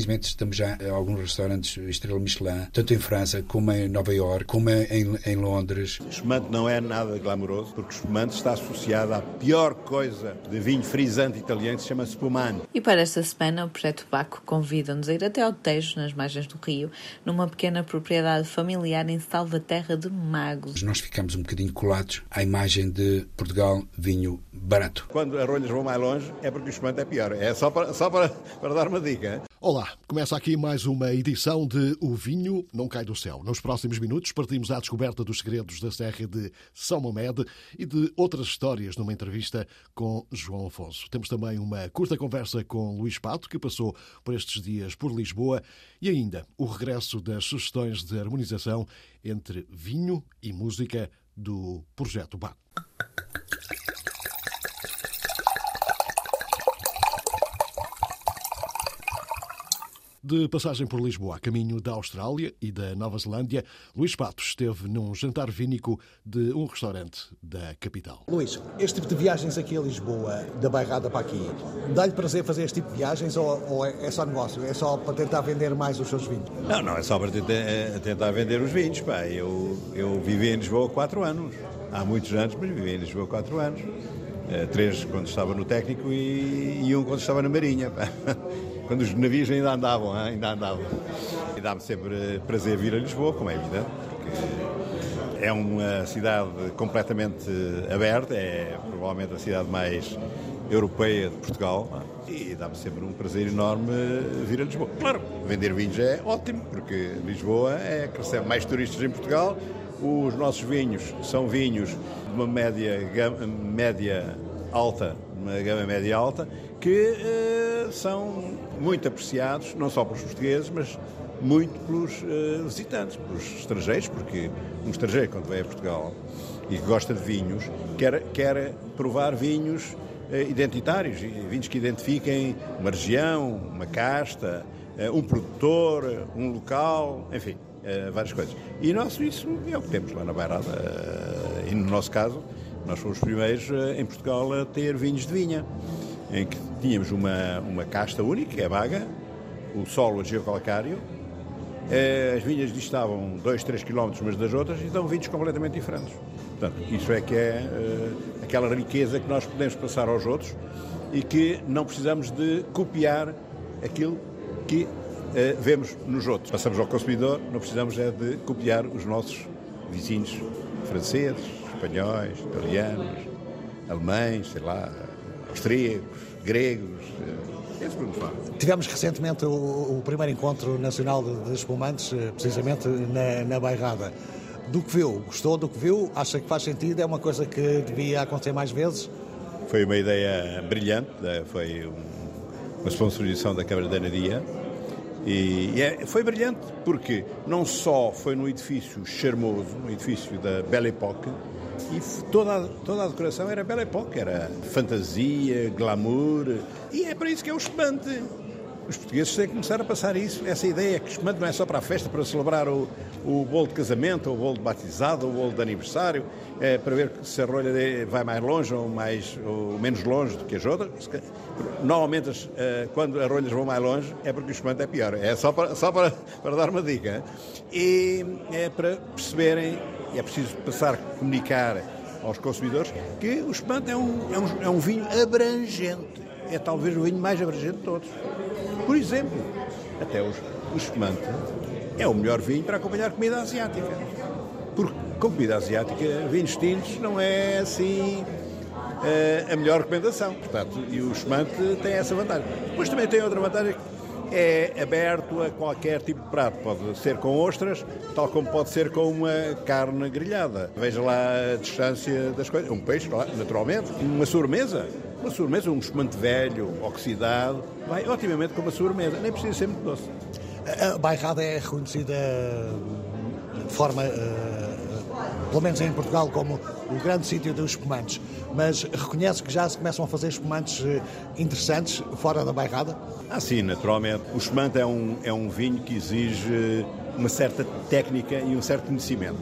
Felizmente estamos já em alguns restaurantes Estrela Michelin, tanto em França como em Nova Iorque, como em, em Londres. O espumante não é nada glamouroso, porque o espumante está associado à pior coisa de vinho frisante italiano que se chama spumante. E para esta semana, o Projeto Baco convida-nos a ir até ao Tejo, nas margens do Rio, numa pequena propriedade familiar em Salvaterra de Magos. Nós ficamos um bocadinho colados à imagem de Portugal vinho barato. Quando as rolhas vão mais longe, é porque o espumante é pior. É só para, só para, para dar uma dica. Olá, começa aqui mais uma edição de O Vinho Não Cai do Céu. Nos próximos minutos partimos à descoberta dos segredos da Serra de São Mamed e de outras histórias numa entrevista com João Afonso. Temos também uma curta conversa com Luís Pato, que passou por estes dias por Lisboa, e ainda o regresso das sugestões de harmonização entre vinho e música do Projeto Baco. De passagem por Lisboa, a caminho da Austrália e da Nova Zelândia, Luís Patos esteve num jantar vínico de um restaurante da capital. Luís, este tipo de viagens aqui a Lisboa, da Bairrada para aqui, dá-lhe prazer fazer este tipo de viagens ou, ou é, é só negócio? É só para tentar vender mais os seus vinhos? Não, não é só para tentar, é, tentar vender os vinhos. Pá. Eu, eu vivi em Lisboa há quatro anos. Há muitos anos, mas vivi em Lisboa há quatro anos. Três quando estava no técnico e, e um quando estava na Marinha. Quando os navios ainda andavam, ainda andavam. E dá-me sempre prazer vir a Lisboa, como é evidente, porque é uma cidade completamente aberta, é provavelmente a cidade mais europeia de Portugal e dá-me sempre um prazer enorme vir a Lisboa. Claro, vender vinhos é ótimo, porque Lisboa é que recebe mais turistas em Portugal, os nossos vinhos são vinhos de uma média, média alta, uma gama média alta, que uh, são muito apreciados, não só pelos portugueses, mas muito pelos uh, visitantes, pelos estrangeiros, porque um estrangeiro, quando vem a Portugal e gosta de vinhos, quer, quer provar vinhos uh, identitários, vinhos que identifiquem uma região, uma casta, um produtor, um local, enfim, várias coisas. E nós, isso é o que temos lá na Bairrada. e no nosso caso, nós fomos os primeiros em Portugal a ter vinhos de vinha em que tínhamos uma, uma casta única, que é a o solo geocalcário, eh, as vinhas distavam 2, 3 km umas das outras e dão vinhos completamente diferentes. Portanto, isso é que é uh, aquela riqueza que nós podemos passar aos outros e que não precisamos de copiar aquilo que uh, vemos nos outros. Passamos ao consumidor, não precisamos é de copiar os nossos vizinhos franceses, espanhóis, italianos, alemães, sei lá, austríacos, gregos. Eh, esse. Tivemos recentemente o, o, primeiro encontro nacional de, de espumantes, eh, precisamente na, na Bairrada. Do que viu? Gostou do que viu? Acha que faz sentido? É uma coisa que devia acontecer mais vezes? Foi uma ideia brilhante, eh, foi uma sponsorização da Câmara da Anadia. E, e é, foi brilhante porque não só foi num edifício charmoso, um edifício da Belle Époque, e toda a, toda a decoração era bela época, era fantasia, glamour, e é para isso que é o espumante. Os portugueses têm que começar a passar isso, essa ideia que o espumante não é só para a festa, para celebrar o, o bolo de casamento, ou o bolo de batizado, ou o bolo de aniversário, é, para ver se a rolha vai mais longe ou, mais, ou menos longe do que as outras. Normalmente, eh, quando as rolhas vão mais longe, é porque o espumante é pior. É só para, só para, para dar uma dica. E é para perceberem é preciso passar a comunicar aos consumidores que o espumante é um, é um, é um vinho abrangente. É talvez o vinho mais abrangente de todos. Por exemplo, até os, o espumante é o melhor vinho para acompanhar comida asiática. Porque com comida asiática, vinhos tintos não é assim a melhor recomendação. Portanto, e o espumante tem essa vantagem. Depois também tem outra vantagem é aberto a qualquer tipo de prato. Pode ser com ostras, tal como pode ser com uma carne grelhada. Veja lá a distância das coisas. Um peixe, naturalmente. Uma sobremesa. Uma sobremesa, um espumante velho, oxidado, vai otimamente com uma sobremesa. Nem precisa ser muito doce. A bairrada é reconhecida de forma, uh, pelo menos em Portugal, como o grande sítio dos espumantes. Mas reconhece que já se começam a fazer espumantes uh, interessantes fora da bairrada? Ah, sim, naturalmente. O espumante é um, é um vinho que exige uma certa técnica e um certo conhecimento.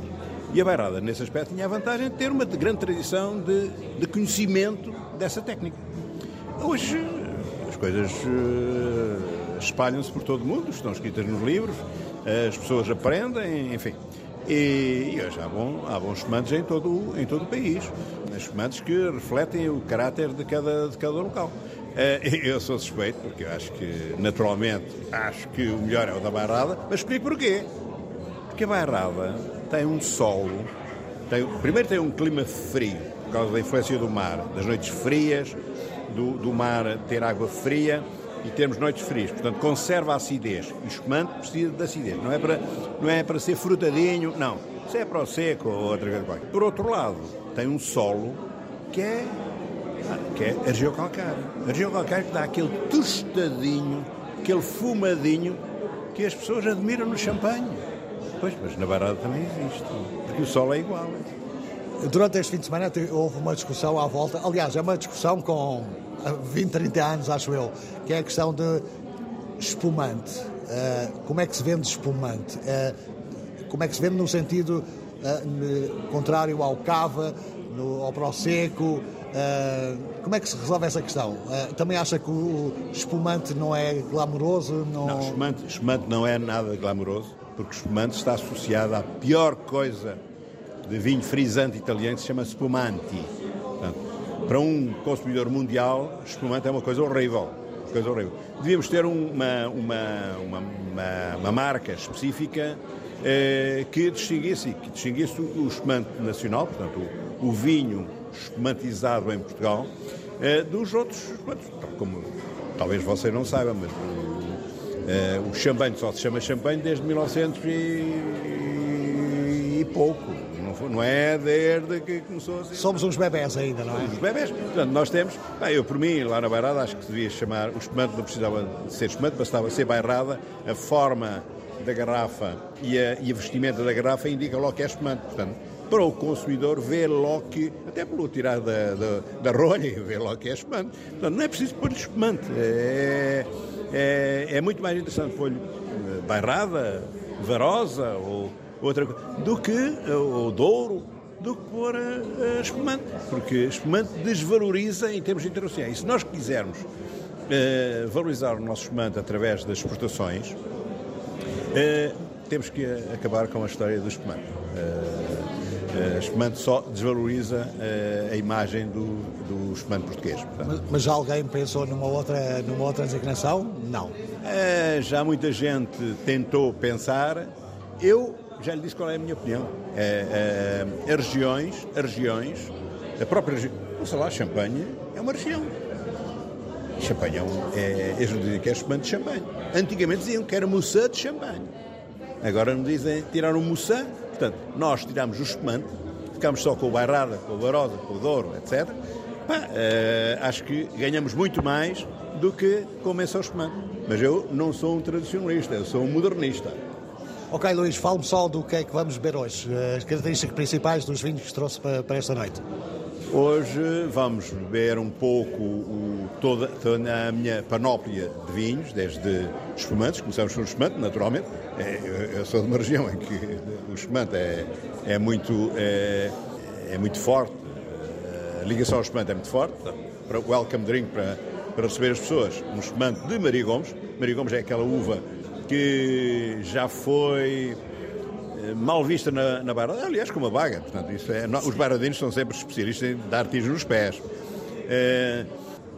E a Bairrada, nesse aspecto, tinha a vantagem de ter uma grande tradição de, de conhecimento dessa técnica. Hoje as coisas espalham-se por todo o mundo, estão escritas nos livros, as pessoas aprendem, enfim. E, e hoje há, bom, há bons espumantes em todo, em todo o país, espumantes que refletem o caráter de cada, de cada local. Uh, eu sou suspeito, porque eu acho que, naturalmente, acho que o melhor é o da Bairrada, mas explico porquê. Porque a Bairrada tem um solo, tem, primeiro tem um clima frio, por causa da influência do mar, das noites frias, do, do mar ter água fria e termos noites frias. Portanto, conserva a acidez. O espumante precisa de acidez. Não é para, não é para ser frutadinho, não. Isso é para o seco ou outra coisa. Por outro lado, tem um solo que é, que é argiocalcário. Argiocalcário que dá aquele tostadinho, aquele fumadinho que as pessoas admiram no champanhe. Pois, mas na Barada também existe, porque o solo é igual. Durante este fim de semana houve uma discussão à volta, aliás, é uma discussão com 20, 30 anos, acho eu, que é a questão de espumante. Uh, como é que se vende espumante? Uh, como é que se vende no sentido uh, contrário ao cava, no, ao prosecco? como é que se resolve essa questão? também acha que o espumante não é glamouroso? Não, não espumante, espumante não é nada glamouroso, porque espumante está associado à pior coisa de vinho frisante italiano que se chama spumante. Portanto, para um consumidor mundial, espumante é uma coisa horrível. Uma coisa horrível. Devíamos ter uma, uma, uma, uma, marca específica eh, que distinguisse, que distinguisse o, espumante nacional, portanto, o, o vinho espumantizado em Portugal, eh, dos outros. Como talvez você não saiba, mas o, eh, o champanhe só se chama champanhe desde 1900 e, e pouco não é desde que começou assim. Somos uns bebés ainda, não é? Somos uns bebés. Portanto, nós temos. Bem, eu, por mim, lá na Bairrada, acho que devia chamar. O espumante não precisava de ser espumante, bastava ser bairrada. A forma da garrafa e a, e a vestimenta da garrafa indica logo que é espumante. Portanto, para o consumidor ver logo que, até pelo tirar da, da, da rolha, ver logo que é espumante. Portanto, não é preciso pôr espumante. É, é, é muito mais interessante pôr eh, bairrada, varosa ou outra do que o Douro, do que pôr a, a espumante, porque espumante desvaloriza em termos internacionais. E se nós quisermos uh, valorizar o nosso espumante através das exportações, uh, temos que acabar com a história do espumante. Uh, espumante só desvaloriza a imagem do, do espumante português. Mas, mas, já alguém pensou numa outra, numa outra designação? Não. já muita gente tentou pensar. Eu já lhe disse qual é a minha opinião. É, é, as regiões, as regiões, a própria região, sei lá, é uma região. Champanhe é, um, é eles não dizem que é espumante de champanhe. Antigamente diziam que era moussã de champanhe. Agora não dizem, tiraram moussã. Portanto, nós tiramos o espumante, ficamos só com o bairrada, com o barosa, com o douro, etc. Pá, uh, acho que ganhamos muito mais do que com o espumante. Mas eu não sou um tradicionalista, eu sou um modernista. Ok, Luís, fale-me só do que é que vamos beber hoje, as características principais dos vinhos que trouxe para, para esta noite. Hoje vamos beber um pouco o, toda, toda, a minha panóplia de vinhos, desde espumantes, começamos com o espumante, naturalmente. É, eu, sou de uma região em que o espumante é, é, muito, é, é, muito forte, a ligação ao espumante é muito forte, para welcome drink, para, para receber as pessoas, um espumante de Maria Gomes. Maria Gomes é aquela uva que já foi eh, mal vista na, na Barra, aliás, como a baga. Portanto, isso é, os baradinos são sempre especialistas em dar tiros nos pés. Eh,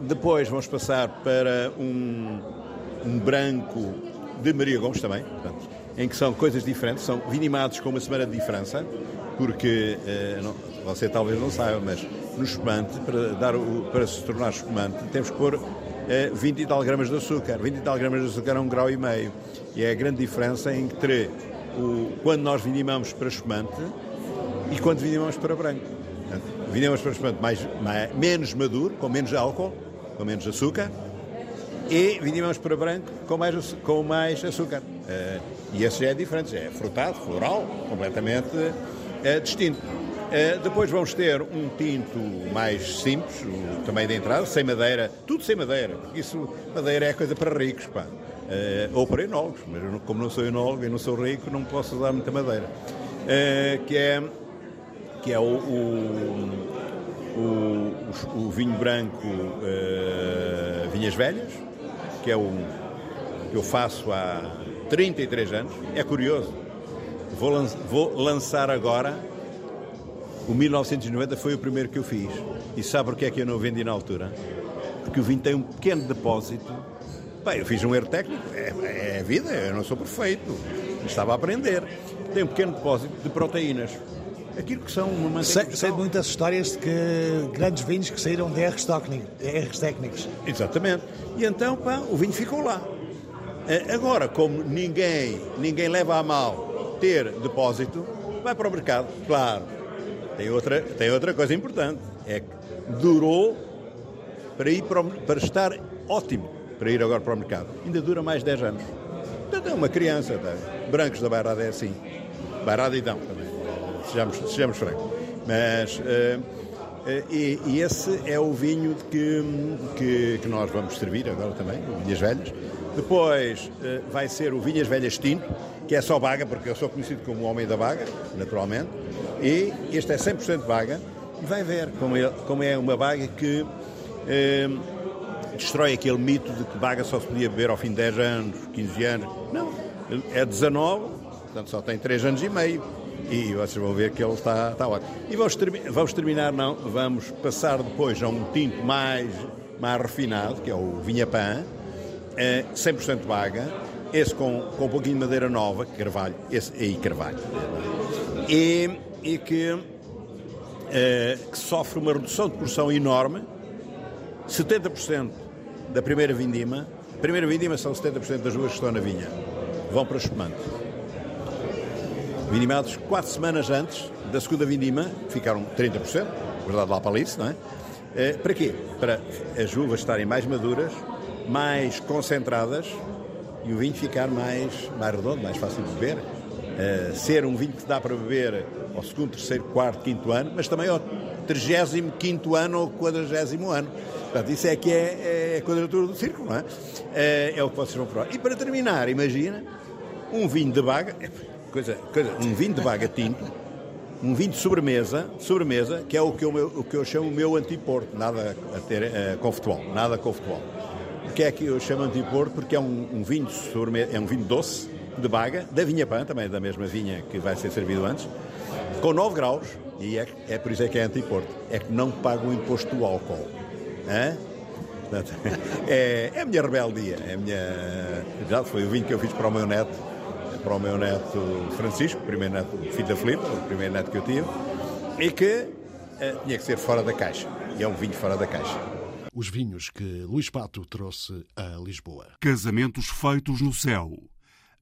depois vamos passar para um, um, branco de Maria Gomes também, portanto, em que são coisas diferentes, são vinimados com uma semana de diferença, porque eh, não, você talvez não saiba, mas no espumante, para, dar o, para se tornar espumante, temos que pôr 20 e tal gramas de açúcar. 20 e tal gramas de açúcar é um grau e meio. E é a grande diferença entre o, quando nós vinimamos para espumante e quando vinimamos para branco. Vinimamos para espumante mais, mais, menos maduro, com menos álcool, com menos açúcar, e vinimamos para branco com mais, com mais açúcar. Uh, e esse já é diferente, é frutado, floral, completamente uh, distinto. Uh, depois vamos ter um tinto mais simples, também de entrada, sem madeira, tudo sem madeira. Isso, madeira é coisa para ricos, pá. Uh, ou para enólogos, mas eu, como não sou enólogo e não sou rico, não posso usar muita madeira. Uh, que é, que é o, o, o, o vinho branco Vinhas Velhas, que é o que eu faço há 33 anos. É curioso. Vou, lan vou lançar agora o 1990 foi o primeiro que eu fiz. E sabe porquê é que eu não vendi na altura? Porque o vinho tem um pequeno depósito. Bem, eu fiz um erro técnico, é, é vida, eu não sou perfeito. Estava a aprender. Tem um pequeno depósito de proteínas. Aquilo que são uma sei, sei de muitas histórias de que grandes vinhos que saíram de erros técnicos. Exatamente. E então, pá, o vinho ficou lá. Eh, agora, como ninguém, ninguém leva a mal ter depósito, vai para o mercado, claro tem outra, tem outra coisa importante, é que durou para, ir para, para estar ótimo para ir agora para o mercado. Ainda dura mais 10 anos. Portanto, é uma criança. Tá? Brancos da Bairrada é assim. Bairrada e dão também. Sejamos, sejamos francos. Mas. Uh, uh, e, e, esse é o vinho que, que, que, nós vamos servir agora também, Vinhas Velhas. Depois uh, vai ser o Vinhas Velhas Tinto, que é só baga, porque eu sou conhecido como o homem da baga, naturalmente. E este é 100% baga. E vai ver como é, como é uma baga que eh, destrói aquele mito de que baga só se podia beber ao fim de 10 anos, 15 anos. Não, é 19, portanto só tem 3 anos e meio. E vocês vão ver que ele está, está ótimo. E vamos, vamos terminar, não, vamos passar depois a um tinto mais, mais refinado, que é o Vinhapan, é 100% baga, esse com, com um pouquinho de madeira nova, carvalho, esse aí carvalho. E e que, eh, que sofre uma redução de produção enorme, 70% da primeira vindima, a primeira vindima são 70% das ruas que estão na vinha, vão para o espumante. Vindimados quatro semanas antes da segunda vindima, ficaram 30%, verdade lá para isso, não é? Eh, para quê? Para as uvas estarem mais maduras, mais concentradas e o vinho ficar mais, mais redondo, mais fácil de beber. Uh, ser um vinho que dá para beber ao segundo, terceiro, quarto, quinto ano, mas também ao trigésimo quinto ano ou quadragésimo ano. Portanto, isso é que é, é a quadratura do círculo, não é? é? É o que vocês vão provar. E para terminar, imagina um vinho de baga, é, coisa, coisa, um vinho de baga tinto, um vinho de sobremesa, sobremesa, que é o que eu, o que eu chamo o meu antiporto, nada a ter uh, com futebol, nada com futebol. Porque é que eu chamo antiporto? Porque é um, um vinho de sobremesa, é um vinho doce, de baga, da vinha pan, também da mesma vinha que vai ser servido antes, com 9 graus, e é, é por isso é que é antiporto, é que não paga o imposto do álcool. Hã? É, é a minha rebeldia, é a minha. Já foi o vinho que eu fiz para o meu neto, para o meu neto Francisco, primeiro neto, filho da Filipe, o primeiro neto que eu tive, e que é, tinha que ser fora da caixa. E é um vinho fora da caixa. Os vinhos que Luís Pato trouxe a Lisboa. Casamentos feitos no céu.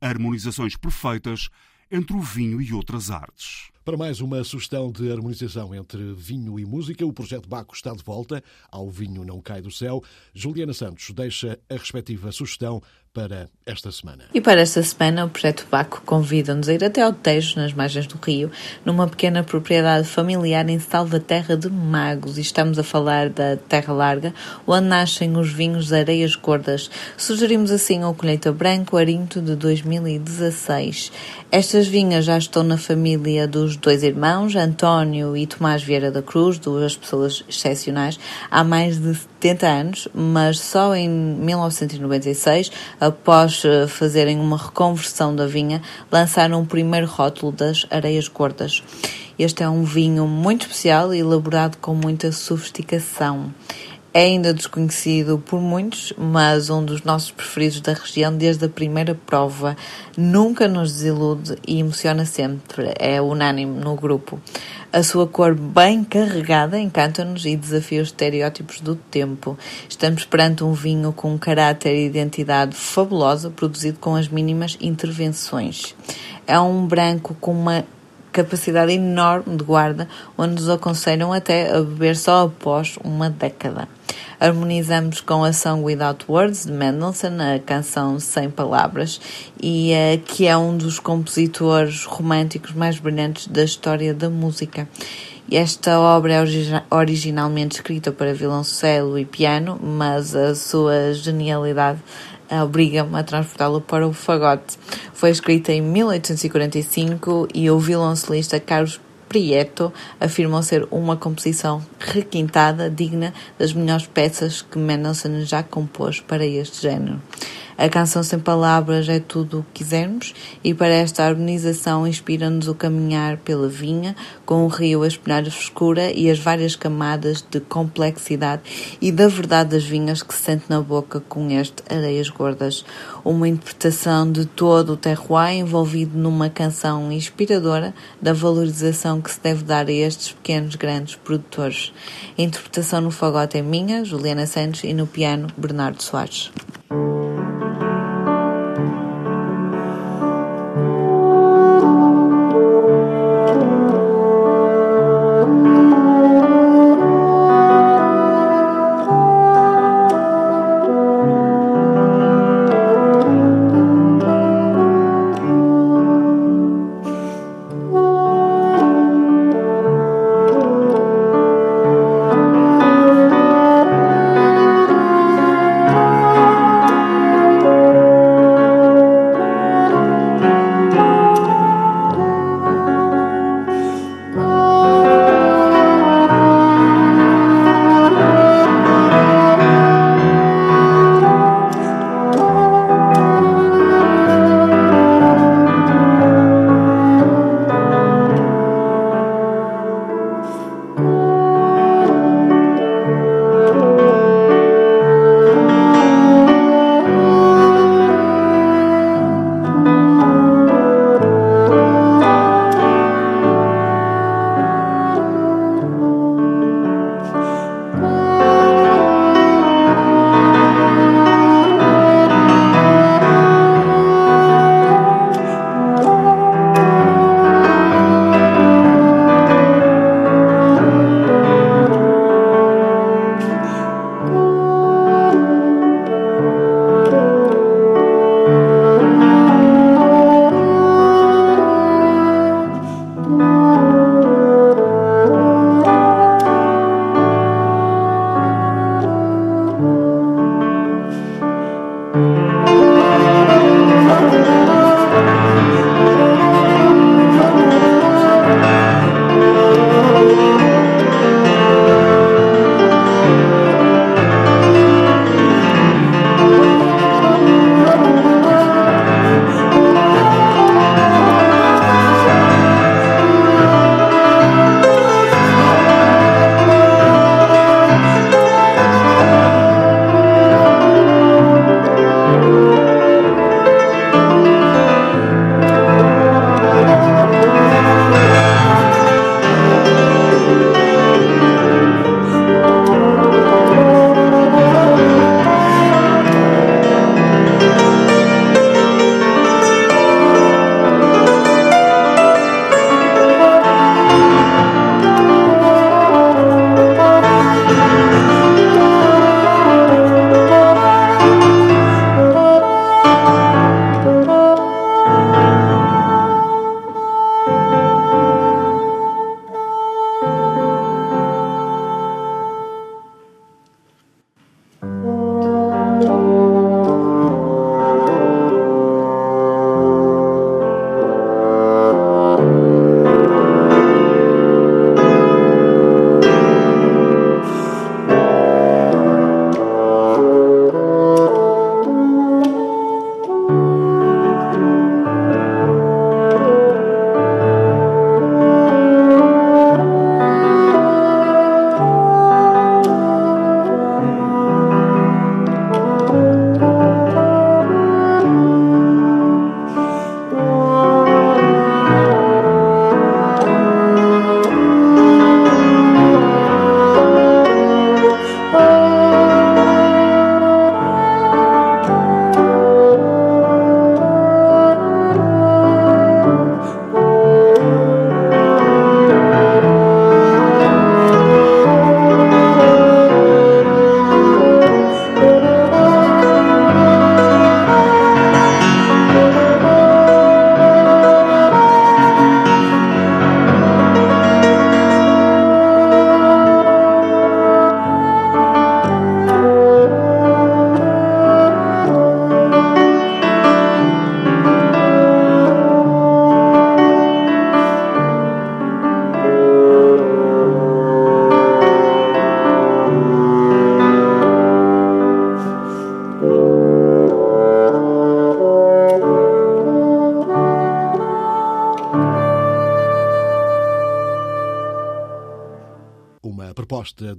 Harmonizações perfeitas entre o vinho e outras artes. Para mais uma sugestão de harmonização entre vinho e música, o projeto Baco está de volta ao Vinho Não Cai do Céu. Juliana Santos deixa a respectiva sugestão para esta semana. E para esta semana, o Projeto Baco convida-nos a ir até ao Tejo, nas margens do Rio, numa pequena propriedade familiar em Salvaterra de Magos. E estamos a falar da Terra Larga, onde nascem os vinhos de Areias Gordas. Sugerimos assim o Colheita Branco Arinto de 2016. Estas vinhas já estão na família dos dois irmãos, António e Tomás Vieira da Cruz, duas pessoas excepcionais, há mais de 70 anos, mas só em 1996, após eh, fazerem uma reconversão da vinha, lançaram o primeiro rótulo das Areias Gordas. Este é um vinho muito especial e elaborado com muita sofisticação. É ainda desconhecido por muitos, mas um dos nossos preferidos da região desde a primeira prova. Nunca nos desilude e emociona sempre. É unânime no grupo. A sua cor bem carregada encanta-nos e desafia os estereótipos do tempo. Estamos perante um vinho com um caráter e identidade fabulosa, produzido com as mínimas intervenções. É um branco com uma capacidade enorme de guarda, onde nos aconselham até a beber só após uma década. Harmonizamos com a Song Without Words de Mendelssohn, a canção Sem Palavras, e uh, que é um dos compositores românticos mais brilhantes da história da música. Esta obra é originalmente escrita para violoncelo e piano, mas a sua genialidade obriga-me a transportá-lo para o fagote. Foi escrita em 1845 e o violoncelista Carlos Prieto afirmou ser uma composição requintada, digna das melhores peças que Mendelssohn já compôs para este género. A canção sem palavras é tudo o que quisermos e para esta harmonização inspira-nos o caminhar pela vinha, com o rio a espelhar a frescura e as várias camadas de complexidade e da verdade das vinhas que se sente na boca com este Areias Gordas. Uma interpretação de todo o terroir envolvido numa canção inspiradora da valorização que se deve dar a estes pequenos grandes produtores. A interpretação no fagote é minha, Juliana Santos, e no piano, Bernardo Soares.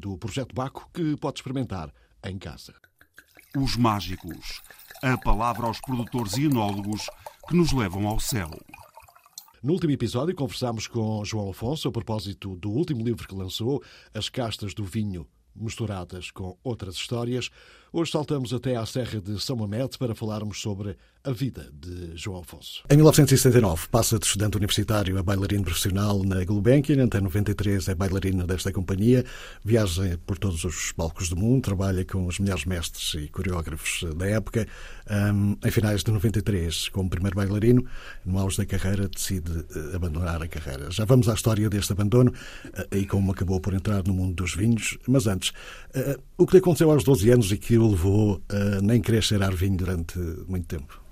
Do Projeto Baco que pode experimentar em casa. Os mágicos. A palavra aos produtores e enólogos que nos levam ao céu. No último episódio, conversámos com João Afonso a propósito do último livro que lançou, As Castas do Vinho misturadas com outras histórias. Hoje saltamos até à Serra de São Mamede para falarmos sobre a vida de João Afonso. Em 1969 passa de estudante universitário a bailarino profissional na Gulbenkian, até 93 é bailarino desta companhia, viaja por todos os palcos do mundo, trabalha com os melhores mestres e coreógrafos da época. Um, em finais de 93, como primeiro bailarino, no auge da carreira, decide uh, abandonar a carreira. Já vamos à história deste abandono uh, e como acabou por entrar no mundo dos vinhos, mas antes, uh, o que lhe aconteceu aos 12 anos e que o levou a nem querer cheirar vinho durante muito tempo?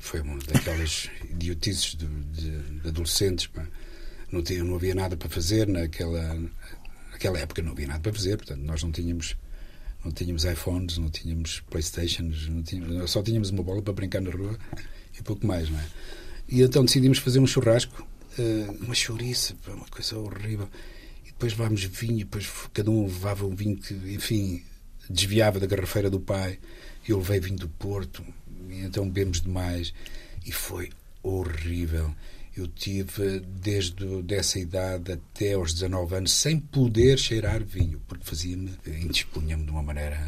Foi uma daquelas idiotices de, de, de adolescentes. Pá. Não, tinha, não havia nada para fazer naquela, naquela época, não havia nada para fazer. Portanto, nós não tínhamos, não tínhamos iPhones, não tínhamos Playstations, não tínhamos, só tínhamos uma bola para brincar na rua e pouco mais. Não é? E então decidimos fazer um churrasco, eh, uma chouriça, uma coisa horrível. E depois levámos vinho, depois cada um levava um vinho que, enfim, desviava da garrafeira do pai. Eu levei vinho do Porto, então bebemos demais e foi horrível. Eu tive desde dessa idade até aos 19 anos sem poder cheirar vinho, porque fazia-me, indispunha-me de uma maneira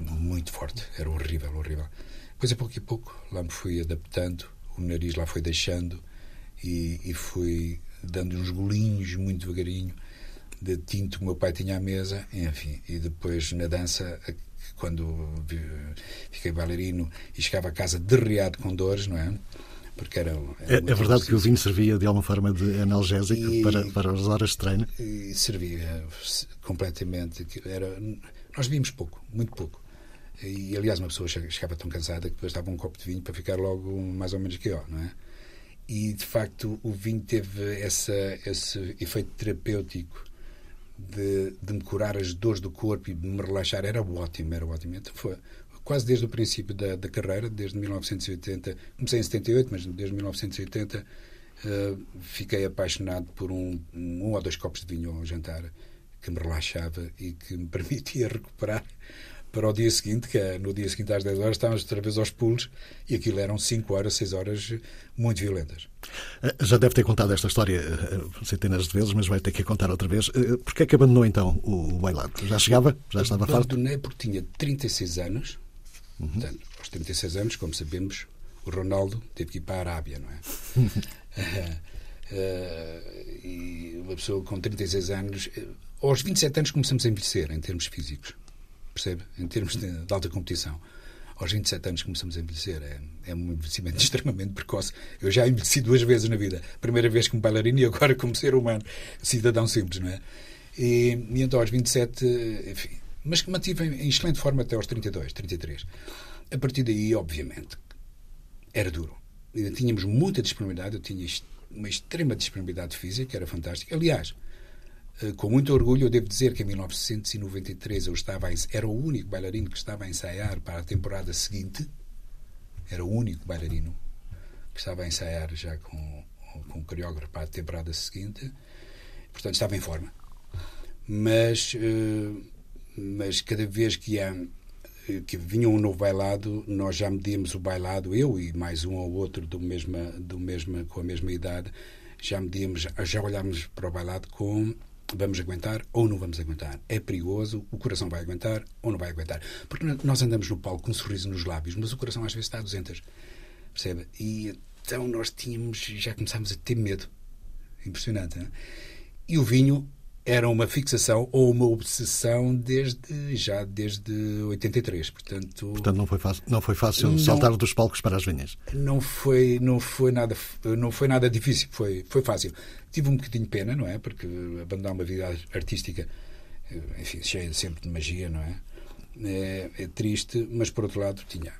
muito forte. Era horrível, horrível. Depois, a pouco e pouco, lá me fui adaptando, o nariz lá foi deixando e, e fui dando uns golinhos muito devagarinho de tinto que o meu pai tinha à mesa, enfim, e depois na dança quando fiquei bailarino e chegava a casa derreado com dores, não é? Porque era, era é, é, verdade que o vinho servia de alguma forma de analgésico e, para, para as horas de treino? Servia completamente. Era, nós vimos pouco, muito pouco. E, aliás, uma pessoa chegava tão cansada que depois dava um copo de vinho para ficar logo mais ou menos que eu, não é? E, de facto, o vinho teve essa, esse efeito terapêutico de, de, me curar as dores do corpo e de me relaxar era ótimo, era ótimo. Então foi quase desde o princípio da, da carreira, desde 1980, comecei em 78, mas desde 1980 uh, eh, fiquei apaixonado por um, um, ou dois copos de vinho ao jantar que me relaxava e que me permitia recuperar para o dia seguinte, que é no dia seguinte às 10 horas, estávamos outra vez aos pulos e aquilo eram 5 horas, 6 horas muito violentas. Eh, já deve ter contado esta história eh, centenas de vezes, mas vai ter que contar outra vez. Eh, Porquê é que abandonou então o bailado? Já chegava? Já estava farto? Abandonei porque tinha 36 anos. Uhum. Portanto, aos 36 anos, como sabemos, o Ronaldo teve que ir para a Arábia, não é? uh, e uma pessoa com 36 anos, aos 27 anos começamos a envelhecer em termos físicos percebe? Em termos de, de alta competição. Aos 27 anos começamos a envelhecer. É, é um envelhecimento extremamente precoce. Eu já envelheci duas vezes na vida. Primeira vez como bailarino e agora como ser humano, cidadão simples, não é? E, e então aos 27, enfim, mas que mantive em excelente forma até aos 32, 33. A partir daí, obviamente, era duro. Tínhamos muita disponibilidade, eu tinha uma extrema disponibilidade física, era fantástico. Aliás, com muito orgulho, eu devo dizer que em 1993 eu estava era o único bailarino que estava a ensaiar para a temporada seguinte. Era o único bailarino que estava a ensaiar já com, com o coreógrafo para a temporada seguinte. Portanto, estava em forma. Mas, eh, mas cada vez que, ia, que vinha um novo bailado, nós já medíamos o bailado, eu e mais um ou outro do mesma, do mesma, com a mesma idade, já medíamos, já olhámos para o bailado com vamos aguentar ou não vamos aguentar. É perigoso, o coração vai aguentar ou não vai aguentar. Porque nós andamos no palco com um sorriso nos lábios, mas o coração às vezes está a 200. Percebe? E então nós tínhamos, já começámos a ter medo. Impressionante, não é? E o vinho era uma fixação ou uma obsessão desde já desde 83, portanto. Portanto não foi fácil, não foi fácil não, saltar dos palcos para as vinhas. Não foi, não foi nada, não foi nada difícil, foi, foi fácil. Tive um bocadinho de pena, não é? Porque abandonar uma vida artística, enfim, cheia sempre de magia, não é? É, é triste, mas por outro lado tinha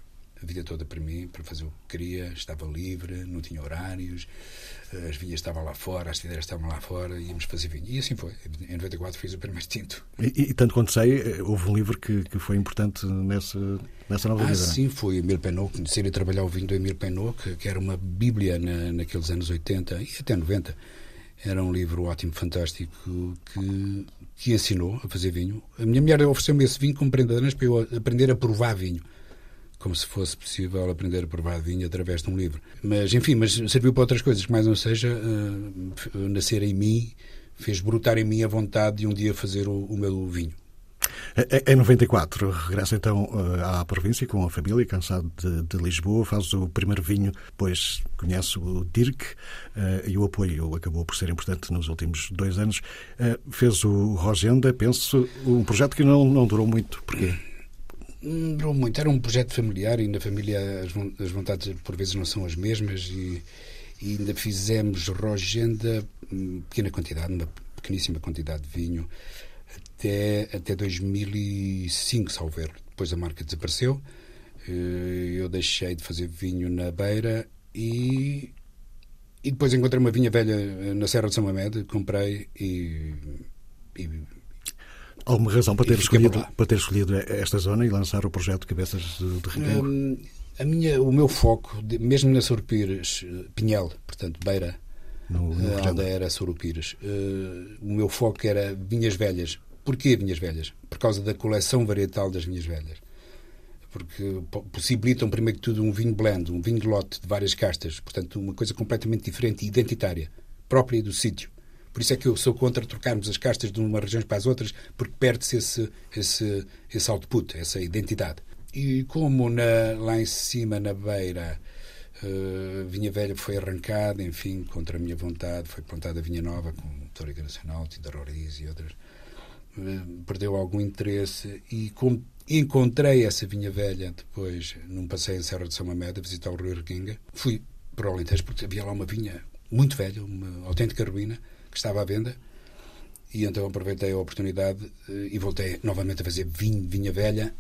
a vida toda para mim, para fazer o que queria, estava livre, não tinha horários, eh, as vinhas estavam lá fora, as tideiras estavam lá fora, íamos fazer vinho. E assim foi. Em 94 fiz o primeiro tinto. E, e tanto quanto sei, eh, houve um livro que, que foi importante nessa, nessa nova ah, vida. É? sim, foi Emile Penot, conhecer e trabalhar o vinho do Emile Penot, que, era uma bíblia na, naqueles anos 80 e até 90. Era um livro ótimo, fantástico, que, que ensinou a fazer vinho. A minha mulher ofereceu-me esse vinho como prenda para eu aprender a provar vinho como se fosse possível aprender a provar vinho através de um livro. Mas, enfim, mas serviu para outras coisas, que mais não seja, uh, nascer em mim, fez brotar em mim a vontade de um dia fazer o, o meu vinho. Em 94, regressa então eh, à província com a família, cansado de, de, Lisboa, faz o primeiro vinho, depois conhece o Dirk uh, e o apoio acabou por ser importante nos últimos dois anos. Uh, fez o Rogenda, penso, um projeto que não, não durou muito. Porquê? Não muito. Era um projeto familiar e na família as vontades por vezes não são as mesmas e, e ainda fizemos rogenda, hum, pequena quantidade, uma pequeníssima quantidade de vinho, até, até 2005, salvo erro. Depois a marca desapareceu, eh, eu deixei de fazer vinho na beira e, e depois encontrei uma vinha velha eh, na Serra de São Mamed, comprei e, e Alguma razão para ter, escolhido, para ter escolhido esta zona e lançar o projeto Cabeças de, de Ribeiro? Hum, a minha, o meu foco, mesmo na Sorupires, eh, Pinhel, portanto, Beira, no, no a aldeia era Sorupires, uh, o meu foco era vinhas velhas. Porquê vinhas velhas? Por causa da coleção varietal das vinhas velhas. Porque possibilitam, primeiro que tudo, um vinho blend, um vinho de lote de várias castas, portanto, uma coisa completamente diferente e identitária, própria do sítio. Por isso é que eu sou contra trocarmos as castas de uma região para as outras, porque perde-se esse, esse, esse output, essa identidade. E como na, lá em cima, na beira, uh, Vinha Velha foi arrancada, enfim, contra a minha vontade, foi plantada Vinha Nova, com Tórica Nacional, Tinta Roriz e outras, uh, perdeu algum interesse e como encontrei essa Vinha Velha depois num passeio em Serra de São Mamede a visitar o Rio Requinga. Fui para o Alentejo porque havia lá uma vinha muito velha, uma autêntica ruína, que estava à venda. E então aproveitei a oportunidade eh, e voltei novamente a fazer vinho, vinha velha,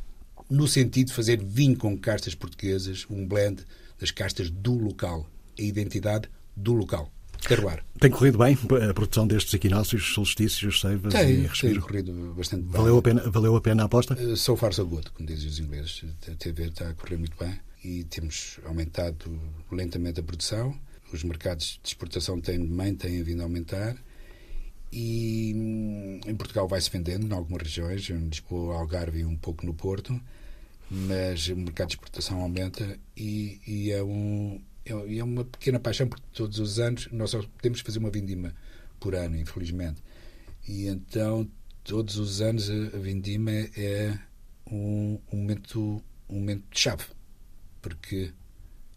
no sentido de fazer vinho com castas portuguesas, um blend das castas do local, a identidade do local. Terroir. Tem corrido bem a produção destes equinócios, solstícios, seivas tem, e respiro? Tem corrido bastante bem. Valeu a pena, valeu a, pena a aposta? Uh, so far so good, como dizem os ingleses. A TV está a correr muito bem e temos aumentado lentamente a produção. Os mercados de exportação também têm vindo a aumentar e hum, em Portugal vai-se vendendo em algumas regiões, em Lisboa, Algarve e um pouco no Porto, mas o mercado de exportação aumenta e, e é, um, é, é, uma pequena paixão, porque todos os anos nós só podemos fazer uma vindima por ano, infelizmente. E então, todos os anos, a vindima é um, um momento, um momento de chave, porque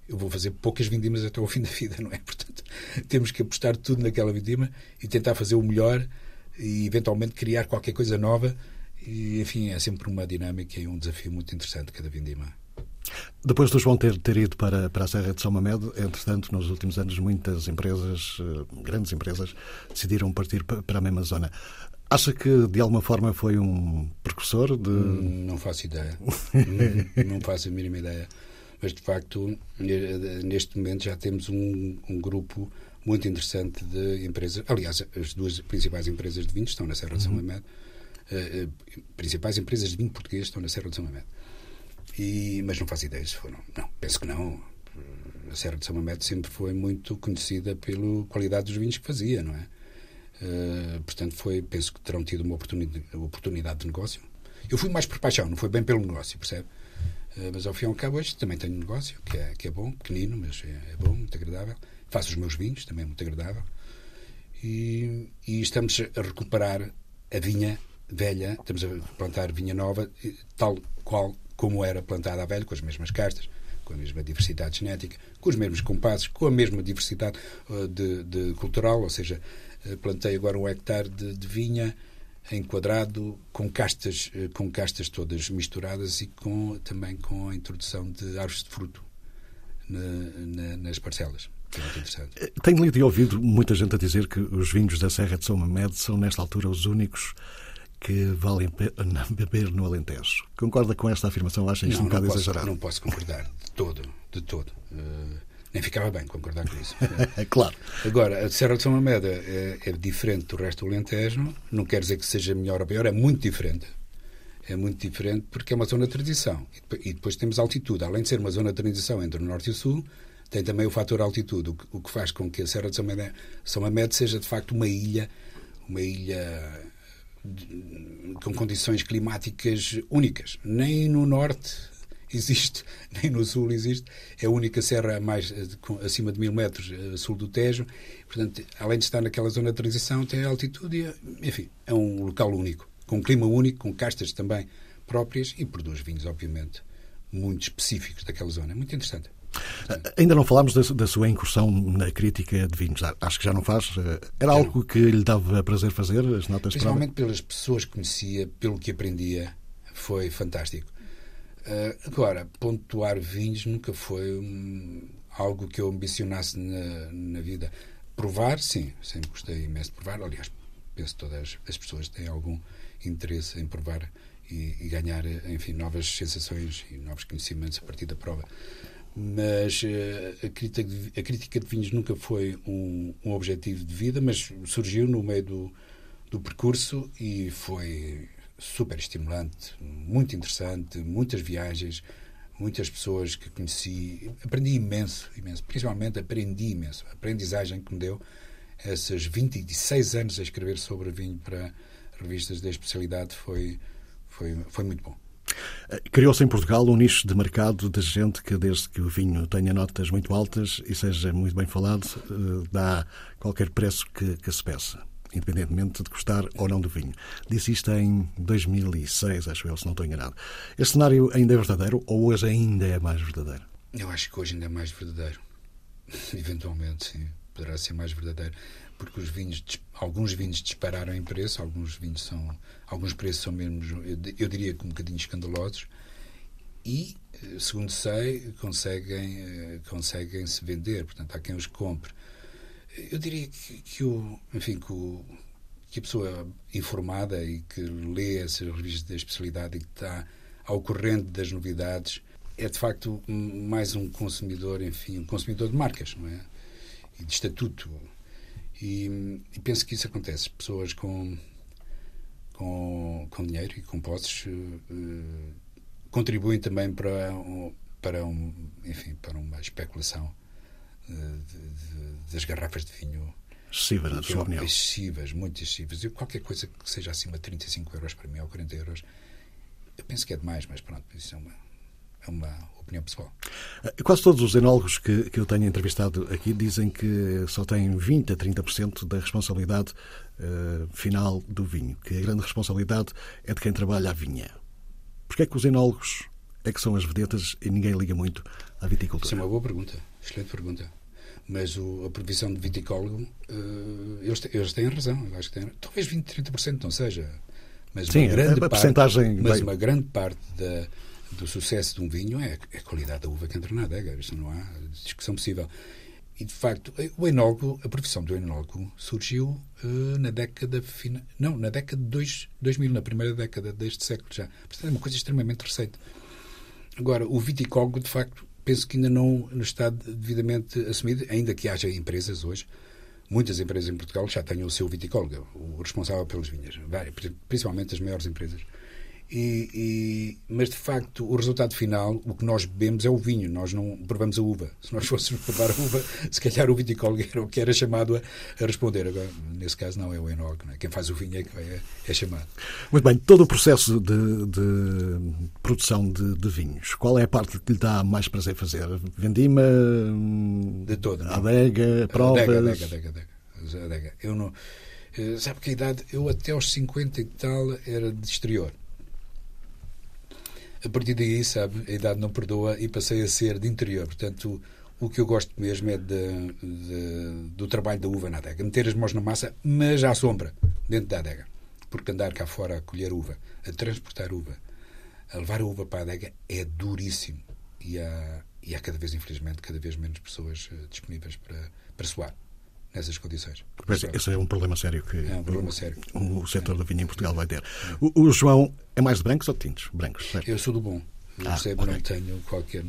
eu vou fazer poucas vindimas até ao fim da vida, não é? Portanto, temos que apostar tudo naquela vindima e tentar fazer o melhor e eventualmente criar qualquer coisa nova. E, enfim, é sempre uma dinâmica e um desafio muito interessante cada vindima. Depois do João ter, ter ido para, para a Serra de São Mamed, entretanto, nos últimos anos, muitas empresas, eh, grandes empresas, decidiram partir para a mesma zona. Acha que, de alguma forma, foi um precursor de. Hum, não faço ideia. não, não faço a mínima ideia mas de facto, neste momento já temos um, um grupo muito interessante de empresas. Aliás, as duas principais empresas de vinho estão na Serra de São Mamede. Uh, uh, principais empresas de vinho português estão na Serra de São Mamede. E, mas não faço ideia se foram. Não, penso que não. A Serra de São Mamede sempre foi muito conhecida pela qualidade dos vinhos que fazia, não é? Uh, portanto, foi, penso que terão tido uma oportunidade, oportunidade de negócio. Eu fui mais por paixão, não foi bem pelo negócio, percebe? Eh, mas ao fim e ao cabo, hoje também tenho um negócio que é, que é bom, pequenino, mas é, é bom, muito agradável. Faço os meus vinhos, também é muito agradável. E, e, estamos a recuperar a vinha velha, estamos a plantar vinha nova, tal qual como era plantada a velha, com as mesmas castas, com a mesma diversidade genética, com os mesmos compassos, com a mesma diversidade uh, de, de, cultural, ou seja, uh, plantei agora um hectare de, de vinha enquadrado com castas, eh, com castas todas misturadas e com, também com a introdução de árvores de fruto na, na, nas parcelas. Que é muito interessante. Eh, tenho lido e ouvido muita gente a dizer que os vinhos da Serra de São Mamed são, nesta altura, os únicos que vale a pena beber no Alentejo. Concorda com esta afirmação? Acha isto não, um bocado exagerado? Não posso concordar de todo, de todo. Uh, nem ficava bem concordar com isso. é claro. Agora, a Serra de São Mameda é, é, diferente do resto do Alentejo. Não quer dizer que seja melhor ou pior, é muito diferente. É muito diferente porque é uma zona de transição. E depois temos altitude. Além de ser uma zona de transição entre o norte e o sul, tem também o fator altitude, o que faz com que a Serra de São Mamede, São Mamede seja de facto uma ilha, uma ilha com condições climáticas únicas. Nem no norte existe, nem no sul existe. É a única serra mais acima de mil metros a sul do Tejo. Portanto, além de estar naquela zona de transição, tem altitude e, enfim, é um local único, com um clima único, com castas também próprias e produz vinhos, obviamente, muito específicos daquela zona. É muito interessante. Ainda não falámos da, da, sua incursão na crítica de vinhos. Acho que já não faz. Era algo que lhe dava prazer fazer, as notas Principalmente pelas pessoas que conhecia, pelo que aprendia. Foi fantástico. Uh, agora, pontuar vinhos nunca foi um, algo que eu ambicionasse na, na, vida. Provar, sim. Sempre gostei imenso de provar. Aliás, penso que todas as pessoas têm algum interesse em provar e, e ganhar, enfim, novas sensações e novos conhecimentos a partir da prova mas uh, a, crítica de, a, crítica de, vinhos nunca foi um, um, objetivo de vida, mas surgiu no meio do, do percurso e foi super estimulante, muito interessante, muitas viagens, muitas pessoas que conheci, aprendi imenso, imenso, principalmente aprendi imenso, a aprendizagem que me deu esses 26 anos a escrever sobre vinho para revistas da especialidade foi, foi, foi muito bom. Criou-se em Portugal um nicho de mercado de gente que, desde que o vinho tenha notas muito altas e seja muito bem falado, eh, dá qualquer preço que, que se peça, independentemente de gostar ou não do vinho. Disse isto em 2006, acho eu, se não estou enganado. Este cenário ainda é verdadeiro ou hoje ainda é mais verdadeiro? Eu acho que hoje ainda é mais verdadeiro. Eventualmente, sim. Poderá ser mais verdadeiro porque os vinhos, alguns vinhos dispararam em preço, alguns vinhos são, alguns preços são mesmo, eu diria que um bocadinho escandalosos, e, eh, segundo sei, conseguem, eh, conseguem se vender, portanto, há quem os compre. Eu diria que, que o, enfim, que, o, que a pessoa informada e que lê essas revistas da especialidade e que está ao corrente das novidades é de facto mais um consumidor, enfim, um consumidor de marcas, não é? E de estatuto e, e, penso que isso acontece. Pessoas com, com, com dinheiro e com posses uh, contribuem também para, um, para, um, enfim, para uma especulação de, das garrafas de vinho. Excessiva, na sua opinião. Excessivas, muito excessivas. E qualquer coisa que seja acima de 35 euros para mim ou 40 euros, eu penso que é demais, mas pronto, isso é uma, é uma opinião pessoal. Eh, quase todos os enólogos que, que eu tenho entrevistado aqui dizem que só têm 20 a 30% da responsabilidade uh, final do vinho, que a grande responsabilidade é de quem trabalha a vinha. Porquê é que os enólogos é que são as vedetas e ninguém liga muito à viticultura? Isso é uma boa pergunta, excelente pergunta. Mas o, a previsão de viticólogo, uh, eles, eles têm razão. Eu acho que têm, talvez 20, 30% não seja. Mas Sim, uma grande a, parte, mas bem... uma grande parte da, do sucesso de um vinho é, é a qualidade da uva que entra na adega. Isto não há discussão possível. E, de facto, o enólogo, a profissão do enólogo surgiu uh, na década final, não, na década de dois, 2000, na primeira década deste século já. Portanto, é uma coisa extremamente recente. Agora, o viticólogo, de facto, penso que ainda não está devidamente assumido, ainda que haja empresas hoje, muitas empresas em Portugal já tenham o seu viticólogo, o responsável pelas vinhas, principalmente as maiores empresas. E, e, mas de facto o resultado final, o que nós bebemos é o vinho, nós não provamos a uva. Se nós fôssemos provar a uva, se calhar o viticólogo era o que era chamado a, a responder. Agora, nesse caso, não é o enólogo, é? quem faz o vinho é que é, é, chamado. Muito bem, todo o processo de, de produção de, de, vinhos, qual é a parte que lhe dá mais prazer fazer? Vendima? De toda. Adega, provas? Adega, adega, adega, adega. adega. Eu não. Eh, sabe que a idade, eu até aos 50 e tal era de exterior a partir daí, sabe, a idade não perdoa e passei a ser de interior. Portanto, o, que eu gosto mesmo é de, de, do trabalho da uva na adega. Meter as mãos na massa, mas à sombra, dentro da adega. Porque andar cá fora a colher uva, a transportar uva, a levar a uva para a adega é duríssimo. E há, e há cada vez, infelizmente, cada vez menos pessoas uh, disponíveis para, para soar. Nessas condições. Pois é, esse é um problema sério que é um problema sério. o, o setor do vinho em Portugal vai ter. O, o, João é mais de brancos ou de tintos? Brancos, certo? Eu sou do bom. Eu ah, okay. não tenho qualquer,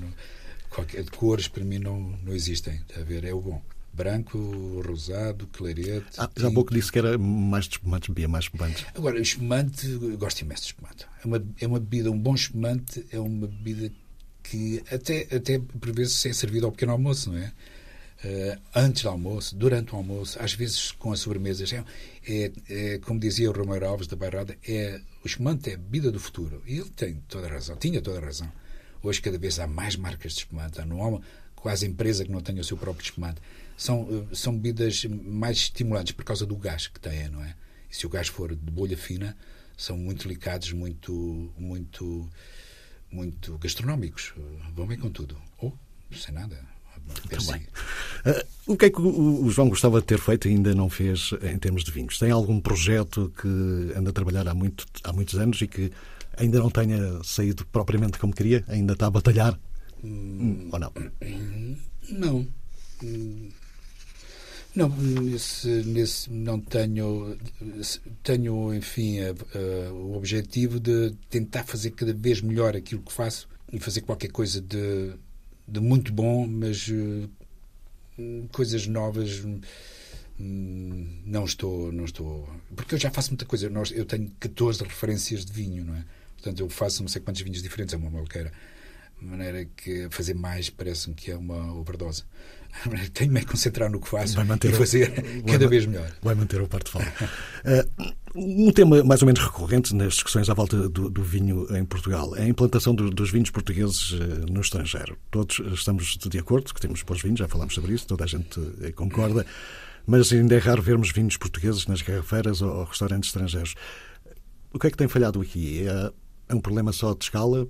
qualquer. De cores, para mim, não, não existem. A ver, é o bom. Branco, rosado, clarete. Ah, já há pouco disse que era mais de espumantes, bebia mais espumantes. Agora, o espumante, gosto imenso de espumante. É uma, é uma bebida, um bom espumante é uma bebida que até, até por vezes é servido ao pequeno almoço, não é? Uh, antes do almoço, durante o almoço, às vezes com as sobremesas. É, é, é, como dizia o Romero Alves da Bairrada, é, o espumante é a bebida do futuro. E ele tem toda a razão, tinha toda a razão. Hoje, cada vez há mais marcas de espumante. Não há quase empresa que não tenha o seu próprio espumante. São, uh, são bebidas mais estimulantes por causa do gás que têm, não é? E se o gás for de bolha fina, são muito delicados, muito, muito, muito gastronómicos. Vão bem com tudo. Ou, sem nada, também. Uh, o que é que o, o, João gostava de ter feito e ainda não fez em termos de vinhos? Tem algum projeto que anda a trabalhar há, muito, há muitos anos e que ainda não tenha saído propriamente como queria? Ainda está a batalhar? Hum, Ou não? Não. Não, nesse, nesse não tenho, tenho enfim, o objetivo de tentar fazer cada vez melhor aquilo que faço e fazer qualquer coisa de de muito bom, mas uh, coisas novas hum, não estou, não estou. Porque eu já faço muita coisa. Eu tenho 14 referências de vinho, não é? Portanto, eu faço não sei quantos vinhos diferentes, é uma maluqueira. De maneira que fazer mais parece-me que é uma overdose. Tenho-me a concentrar no que faço e fazer o, cada vez melhor. Vai manter o portfólio. uh, um tema mais ou menos recorrente nas discussões à volta do, do vinho em Portugal é a implantação do, dos vinhos portugueses uh, no estrangeiro. Todos estamos de acordo que temos bons vinhos, já falámos sobre isso, toda a gente uh, concorda, mas ainda é raro vermos vinhos portugueses nas garrafeiras ou, ou restaurantes estrangeiros. O que é que tem falhado aqui? É, é um problema só de escala?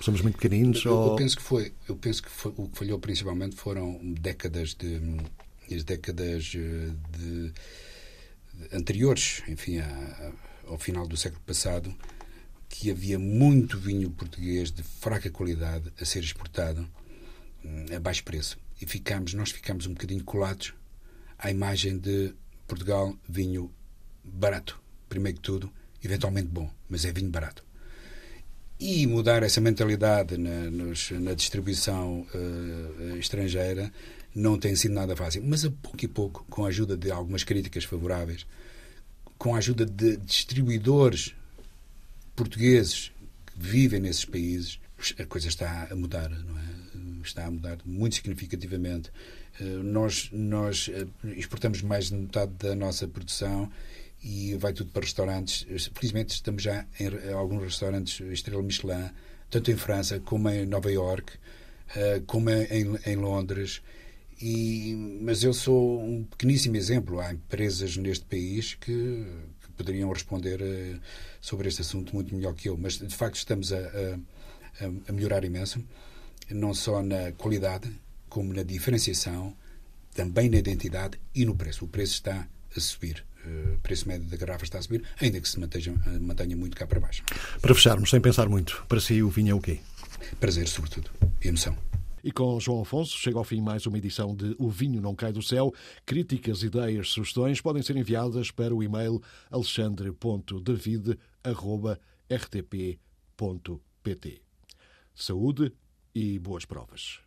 Somos muito pequeninos? Eu, ou... eu penso que foi. Eu penso que foi, o que falhou principalmente foram décadas de as décadas eh, de, anteriores, enfim, a, ao final do século passado, que havia muito vinho português de fraca qualidade a ser exportado hum, a baixo preço. E ficamos, nós ficamos um bocadinho colados à imagem de Portugal vinho barato, primeiro que tudo, eventualmente bom, mas é vinho barato e mudar essa mentalidade na, nos, na distribuição uh, estrangeira não tem sido nada fácil. Mas a pouco e pouco, com a ajuda de algumas críticas favoráveis, com a ajuda de distribuidores portugueses que vivem nesses países, a coisa está a mudar, não é? Está a mudar muito significativamente. Uh, nós, nós uh, exportamos mais de metade da nossa produção e vai tudo para restaurantes. Felizmente estamos já em alguns restaurantes Estrela Michelin, tanto em França como em Nova York, uh, como em, em Londres. E, mas eu sou um pequeníssimo exemplo. Há empresas neste país que, que poderiam responder uh, sobre este assunto muito melhor que eu. Mas de facto estamos a, a, a melhorar imenso, não só na qualidade, como na diferenciação, também na identidade e no preço. O preço está a subir. Eh, o preço médio da garrafa está a subir, ainda que se mantenha, eh, mantenha muito cá para baixo. Para fecharmos, sem pensar muito, para si o vinho é o quê? Prazer, sobretudo, e emoção. E com João Afonso chega ao fim mais uma edição de O Vinho Não Cai do Céu. Críticas, ideias, sugestões podem ser enviadas para o e-mail alexandre.david.rtp.pt. Saúde e boas provas.